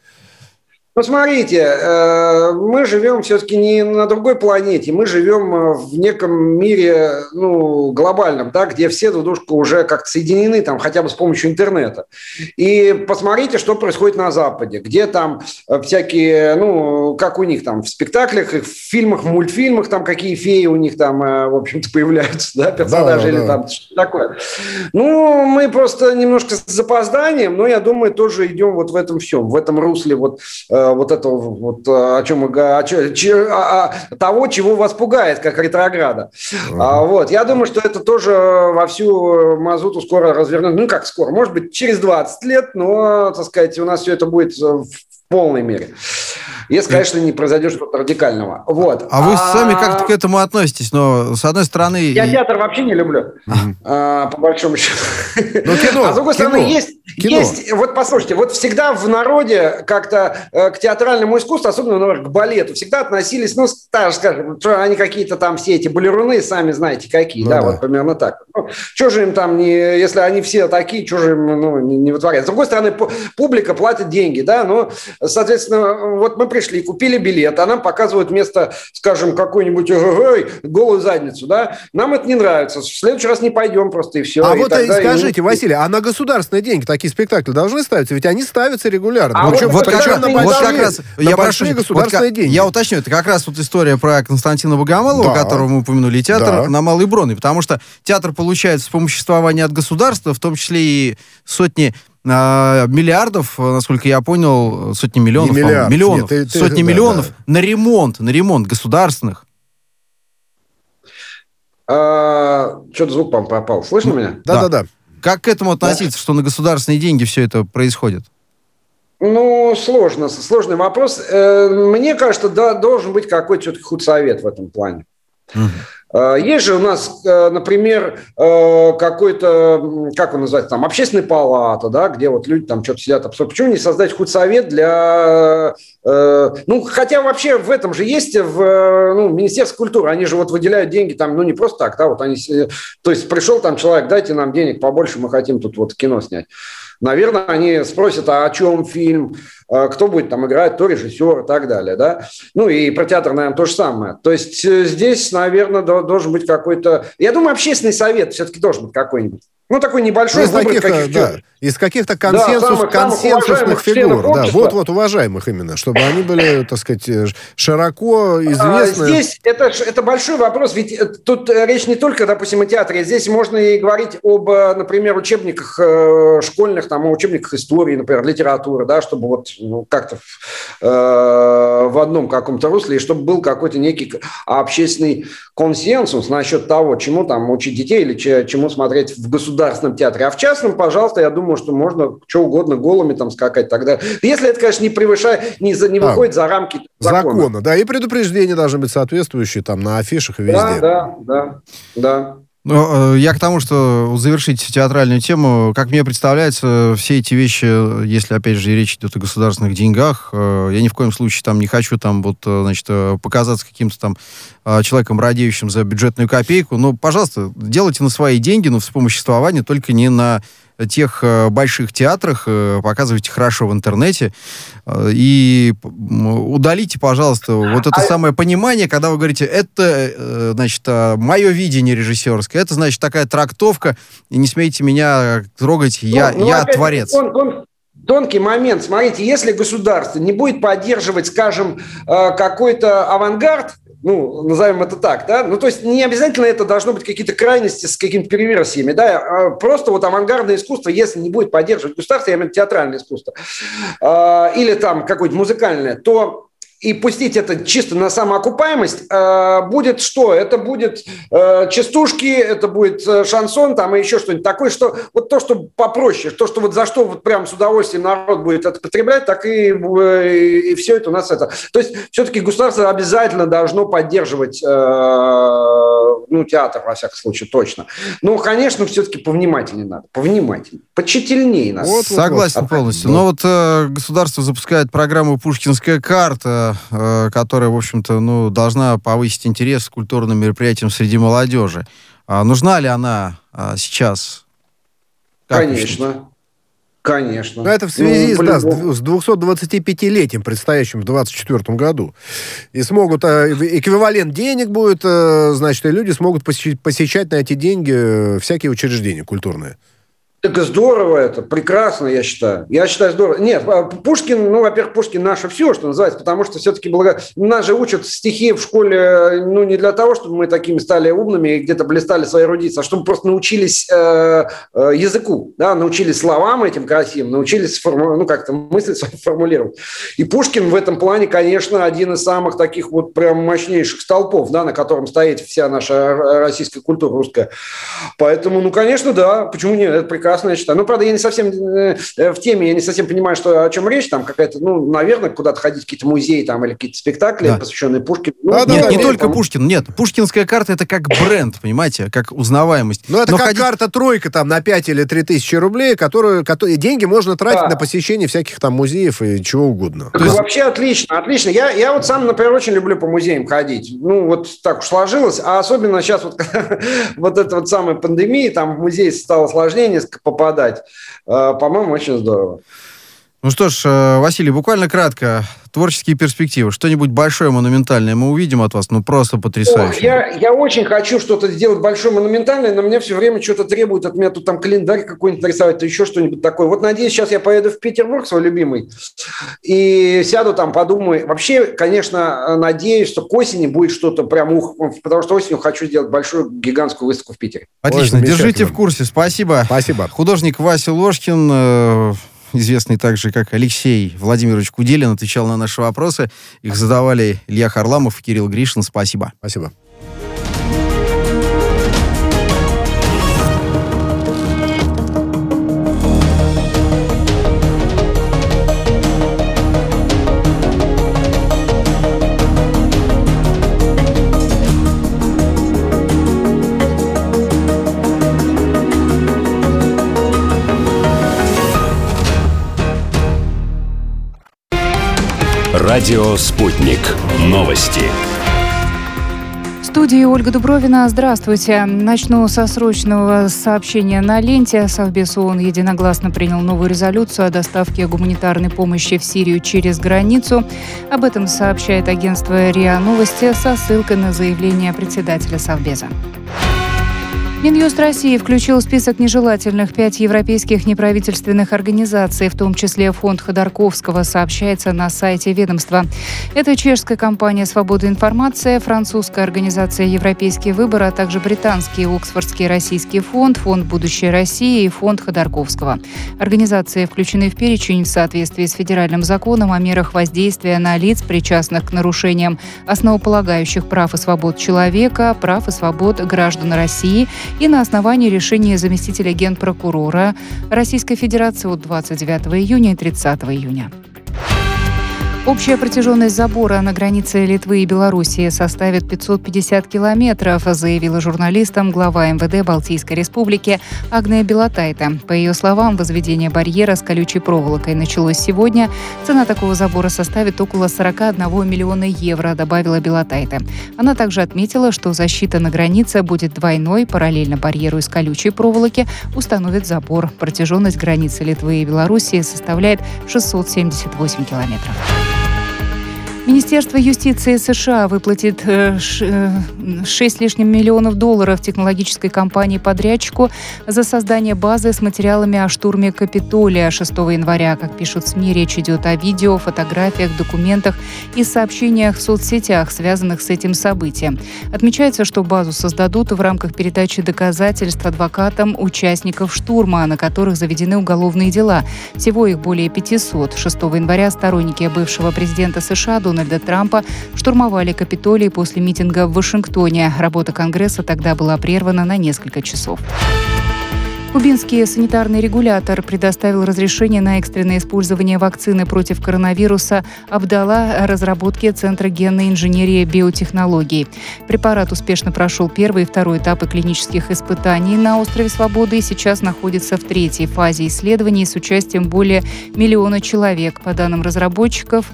Speaker 3: Ну, смотрите, э, мы живем все-таки не на другой планете, мы живем э, в неком мире, ну, глобальном, да, где все друг дружку уже как-то соединены, там, хотя бы с помощью интернета. И посмотрите, что происходит на Западе, где там э, всякие, ну, как у них там в спектаклях, в фильмах, в мультфильмах, там какие феи у них там, в общем-то, появляются, да, персонажи
Speaker 2: да,
Speaker 3: или
Speaker 2: да.
Speaker 3: там что такое. Ну, мы просто немножко с запозданием, но я думаю, тоже идем вот в этом всем, в этом русле вот вот этого вот э, о чем о, а- того, чего вас пугает, как ретрограда. А, вот, я думаю, что это тоже во всю мазуту скоро развернет. Ну, как скоро? Может быть, через 20 лет, но, так сказать, у нас все это будет э, в полной мере. Если, конечно, не произойдет что-то радикального. Вот.
Speaker 1: А вы сами как-то к этому относитесь? Но, с одной стороны...
Speaker 3: Я
Speaker 1: и-
Speaker 3: театр вообще не люблю, а, по большому счету.
Speaker 2: Ну, кино,
Speaker 3: а с другой
Speaker 2: кино,
Speaker 3: стороны, есть,
Speaker 2: кино.
Speaker 3: есть, вот послушайте, вот всегда в народе как-то э, к театральному искусству, особенно, например, к балету, всегда относились, ну, так скажем, что они какие-то там все эти балеруны, сами знаете какие,
Speaker 2: Ну
Speaker 3: да,
Speaker 2: да.
Speaker 3: вот примерно так. Ну, что же им там, не, если они все такие, что же им ну, не, не вытворяют? С другой стороны, пу- публика платит деньги, да, ну, соответственно, вот мы пришли, купили билет, а нам показывают вместо, скажем, какой-нибудь ой, голую задницу, да, нам это не нравится, в следующий раз не пойдем просто и все.
Speaker 2: А
Speaker 3: и
Speaker 2: вот э,
Speaker 3: тогда и-
Speaker 2: скажите, Василий, а на государственные деньги такие спекакли должны ставиться? Ведь они ставятся регулярно.
Speaker 3: А
Speaker 2: Ну,
Speaker 3: вот вот как раз-
Speaker 2: на
Speaker 3: вот
Speaker 2: большие-
Speaker 1: как раз,
Speaker 2: на
Speaker 1: я
Speaker 2: большие
Speaker 1: прошу,
Speaker 2: государственные
Speaker 1: вот
Speaker 2: деньги.
Speaker 1: Я уточню, это как раз вот история про Константина Богомолова,
Speaker 2: Да.
Speaker 1: которого мы упомянули, и театр
Speaker 2: Да.
Speaker 1: на Малой Броне, потому что театр получает вспомоществование от государства, в том числе и сотни а, миллиардов, э, насколько я понял, сотни миллионов,
Speaker 2: Не миллиард,
Speaker 1: миллионов,
Speaker 2: нет, ты- ты-
Speaker 1: сотни
Speaker 2: да,
Speaker 1: миллионов
Speaker 2: да.
Speaker 1: на ремонт, на ремонт государственных.
Speaker 3: А, Что-то звук, по пропал. Слышно меня?
Speaker 2: Да-да-да.
Speaker 1: Как к этому относиться, что на государственные деньги все это происходит?
Speaker 3: Ну, сложно, сложный вопрос. Э, Мне кажется, да, должен быть какой-то все-таки худсовет в этом плане. Э, Есть же у нас, э, например, э, какой-то, как он называется, там, общественная палата, да, где вот люди там что-то сидят обсуждают. Почему не создать худсовет для... э, Ну, хотя вообще в этом же есть в ну, Министерстве культуры, они же вот выделяют деньги там, ну, не просто так, да, вот они... То есть пришел там человек, дайте нам денег побольше, мы хотим тут вот кино снять. Наверное, они спросят, а о чем фильм, кто будет там играть, кто режиссер и так далее, да. Ну и про театр, наверное, то же самое. То есть э, здесь, наверное, до- должен быть какой-то... Я думаю, общественный совет все-таки должен быть какой-нибудь. Ну, такой
Speaker 2: Ну,
Speaker 3: небольшой,
Speaker 2: из,
Speaker 3: выбрать
Speaker 2: таких, э,
Speaker 3: каких-то
Speaker 2: да, из каких-то консенсус,
Speaker 3: самых- самых
Speaker 2: консенсусных
Speaker 3: уважаемых
Speaker 2: фигур. Да, вот-вот, уважаемых именно, чтобы они были, так сказать, э, широко
Speaker 3: А,
Speaker 2: известны.
Speaker 3: Здесь это, это большой вопрос, ведь э, тут э, речь не только, допустим, о театре, здесь можно и говорить об, э, например, учебниках э, школьных, там, о учебниках истории, например, литературы, да, чтобы вот ну, как-то в, э, в одном каком-то русле, и чтобы был какой-то некий общественный консенсус насчет того, чему там учить детей или че- чему смотреть в государственном театре. А в частном, пожалуйста, я думаю, что можно что угодно голыми там скакать тогда. Если это, конечно, не превышает, не, за- не
Speaker 2: А,
Speaker 3: выходит за рамки закона.
Speaker 2: Закона, да, и предупреждения должны быть соответствующие там на афишах и везде.
Speaker 3: Да, да, да, да.
Speaker 1: Ну, э, я к тому, что завершить театральную тему, как мне представляется, все эти вещи, если, опять же, речь идет о государственных деньгах, э, я ни в коем случае там не хочу там вот, э, значит, показаться каким-то там человеком, радеющим за бюджетную копейку. Ну, пожалуйста, делайте на свои деньги, но вспомоществование только не на тех э, больших театрах, э, показывайте хорошо в интернете э, и удалите, пожалуйста, вот это
Speaker 3: А-
Speaker 1: самое понимание, когда вы говорите, это, значит, мое видение режиссерское, это, значит, такая трактовка, и не смейте меня трогать, я,
Speaker 3: Ну, ну,
Speaker 1: я творец.
Speaker 3: тон- тон- Тонкий момент. Смотрите, если государство не будет поддерживать, скажем, какой-то авангард, ну, назовем это так, да, ну, то есть не обязательно это должно быть какие-то крайности с какими-то переверсиями, да, а просто вот авангардное искусство, если не будет поддерживать государство, я имею в виду театральное искусство, э, или там какое-то музыкальное, то и пустить это чисто на самоокупаемость, э, будет что? Это будет э, частушки, это будет э, шансон, там и еще что-нибудь такое, что вот то, что попроще, то, что вот за что вот прям с удовольствием народ будет это потреблять, так и, э, и все это у нас это. То есть все-таки государство обязательно должно поддерживать, ну, театр, во всяком случае, точно. Но, конечно, все-таки повнимательнее надо, повнимательнее, почетельнее надо.
Speaker 2: Вот, вот,
Speaker 1: Согласен
Speaker 3: вот.
Speaker 1: полностью.
Speaker 2: Да.
Speaker 1: Но вот э, государство запускает программу «Пушкинская карта», э, которая, в общем-то, ну, должна повысить интерес к культурным мероприятиям среди молодежи. А нужна ли она а, сейчас? Как?
Speaker 3: Конечно. Конечно.
Speaker 2: Но это в связи
Speaker 3: Ну,
Speaker 2: да, с
Speaker 3: по-любому.
Speaker 2: дв- с 225-летием, предстоящим в 2024 году. И смогут, э, эквивалент денег будет, э, значит, и люди смогут посещать, посещать на эти деньги э, всякие учреждения культурные.
Speaker 3: Так здорово это, прекрасно, я считаю. Я считаю, здорово. Нет, а, Пушкин, ну, во-первых, Пушкин наше все, что называется, потому что все-таки благо... нас же учат стихи в школе, ну, не для того, чтобы мы такими стали умными и где-то блистали свои эрудиции, а чтобы просто научились э, э, языку, да, научились словам этим красивым, научились форму... ну, как-то мысли формулировать. И Пушкин в этом плане, конечно, один из самых таких вот прям мощнейших столпов, да, на котором стоит вся наша российская культура русская. Поэтому, ну, конечно, да, почему нет, это прекрасно прекрасно, я считаю. Ну, правда, я не совсем э, в теме, я не совсем понимаю, что, о чем речь. Там какая-то, ну, наверное, куда-то ходить, какие-то музеи там или какие-то спектакли, да. посвященные Пушкину. Ну,
Speaker 1: а, нет, да, не да, только там... Пушкин, нет. Пушкинская карта – это как бренд, понимаете, как узнаваемость.
Speaker 2: Ну, это Но как ходить... карта-тройка там на 5 или 3 тысячи рублей, которую, которые, деньги можно тратить да. на посещение всяких там музеев и чего угодно.
Speaker 3: есть... Вообще отлично, отлично. Я, я вот сам, например, очень люблю по музеям ходить. Ну, вот так уж сложилось. А особенно сейчас вот, вот эта вот самая пандемия, там в музей стало сложнее несколько попадать. Э, по-моему, очень здорово.
Speaker 1: Ну что ж, э, Василий, буквально кратко. Творческие перспективы. Что-нибудь большое, монументальное мы увидим от вас? Ну, просто потрясающе.
Speaker 3: О, я, я очень хочу что-то сделать большое, монументальное, но мне все время что-то требует от меня тут там календарь какой-нибудь нарисовать, то еще что-нибудь такое. Вот надеюсь, сейчас я поеду в Петербург, свой любимый, и сяду там, подумаю. Вообще, конечно, надеюсь, что к осени будет что-то прям ух, потому что осенью хочу сделать большую гигантскую выставку в Питере.
Speaker 1: Отлично, Ой, держите в курсе. Спасибо.
Speaker 2: Спасибо.
Speaker 1: Художник Вася Ложкин э, известный также как Алексей Владимирович Куделин, отвечал на наши вопросы. Их задавали Илья Харламов и Кирилл Гришин. Спасибо.
Speaker 2: Спасибо.
Speaker 4: Радио «Спутник». Новости.
Speaker 5: В студии Ольга Дубровина. Здравствуйте. Начну со срочного сообщения на ленте. Совбез ООН единогласно принял новую резолюцию о доставке гуманитарной помощи в Сирию через границу. Об этом сообщает агентство РИА Новости со ссылкой на заявление председателя Совбеза. Минюст России включил в список нежелательных пять европейских неправительственных организаций, в том числе фонд Ходорковского, сообщается на сайте ведомства. Это чешская компания «Свобода информации», французская организация «Европейский выбор», а также британский Оксфордский российский фонд, фонд «Будущее России» и фонд Ходорковского. Организации включены в перечень в соответствии с федеральным законом о мерах воздействия на лиц, причастных к нарушениям основополагающих прав и свобод человека, прав и свобод граждан России – и на основании решения заместителя генпрокурора Российской Федерации от 29 июня и 30 июня. Общая протяженность забора на границе Литвы и Белоруссии составит 550 километров, заявила журналистам глава МВД Балтийской Республики Агния Белотайта. По ее словам, возведение барьера с колючей проволокой началось сегодня. Цена такого забора составит около 41 миллиона евро, добавила Белотайта. Она также отметила, что защита на границе будет двойной. Параллельно барьеру из колючей проволоки установит забор. Протяженность границы Литвы и Белоруссии составляет 678 километров. Министерство юстиции США выплатит 6 э, э, лишним миллионов долларов технологической компании-подрядчику за создание базы с материалами о штурме Капитолия 6 января. Как пишут СМИ, речь идет о видео, фотографиях, документах и сообщениях в соцсетях, связанных с этим событием. Отмечается, что базу создадут в рамках передачи доказательств адвокатам участников штурма, на которых заведены уголовные дела. Всего их более 500. 6 января сторонники бывшего президента США Дональда Дональда Трампа штурмовали Капитолий после митинга в Вашингтоне. Работа Конгресса тогда была прервана на несколько часов. Кубинский санитарный регулятор предоставил разрешение на экстренное использование вакцины против коронавируса Абдала разработки Центра генной инженерии и биотехнологий. Препарат успешно прошел первый и второй этапы клинических испытаний на острове Свободы и сейчас находится в третьей фазе исследований с участием более миллиона человек. По данным разработчиков,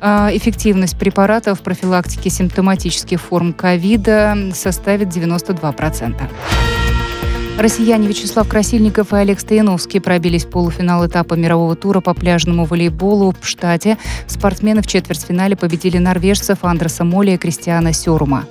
Speaker 5: а, эффективность препарата в профилактике симптоматических форм ковида составит 92%. Россияне Вячеслав Красильников и Олег Стояновский пробились в полуфинал этапа мирового тура по пляжному волейболу в штате. Спортсмены в четвертьфинале победили норвежцев Андреса Моли и Кристиана Сёрума.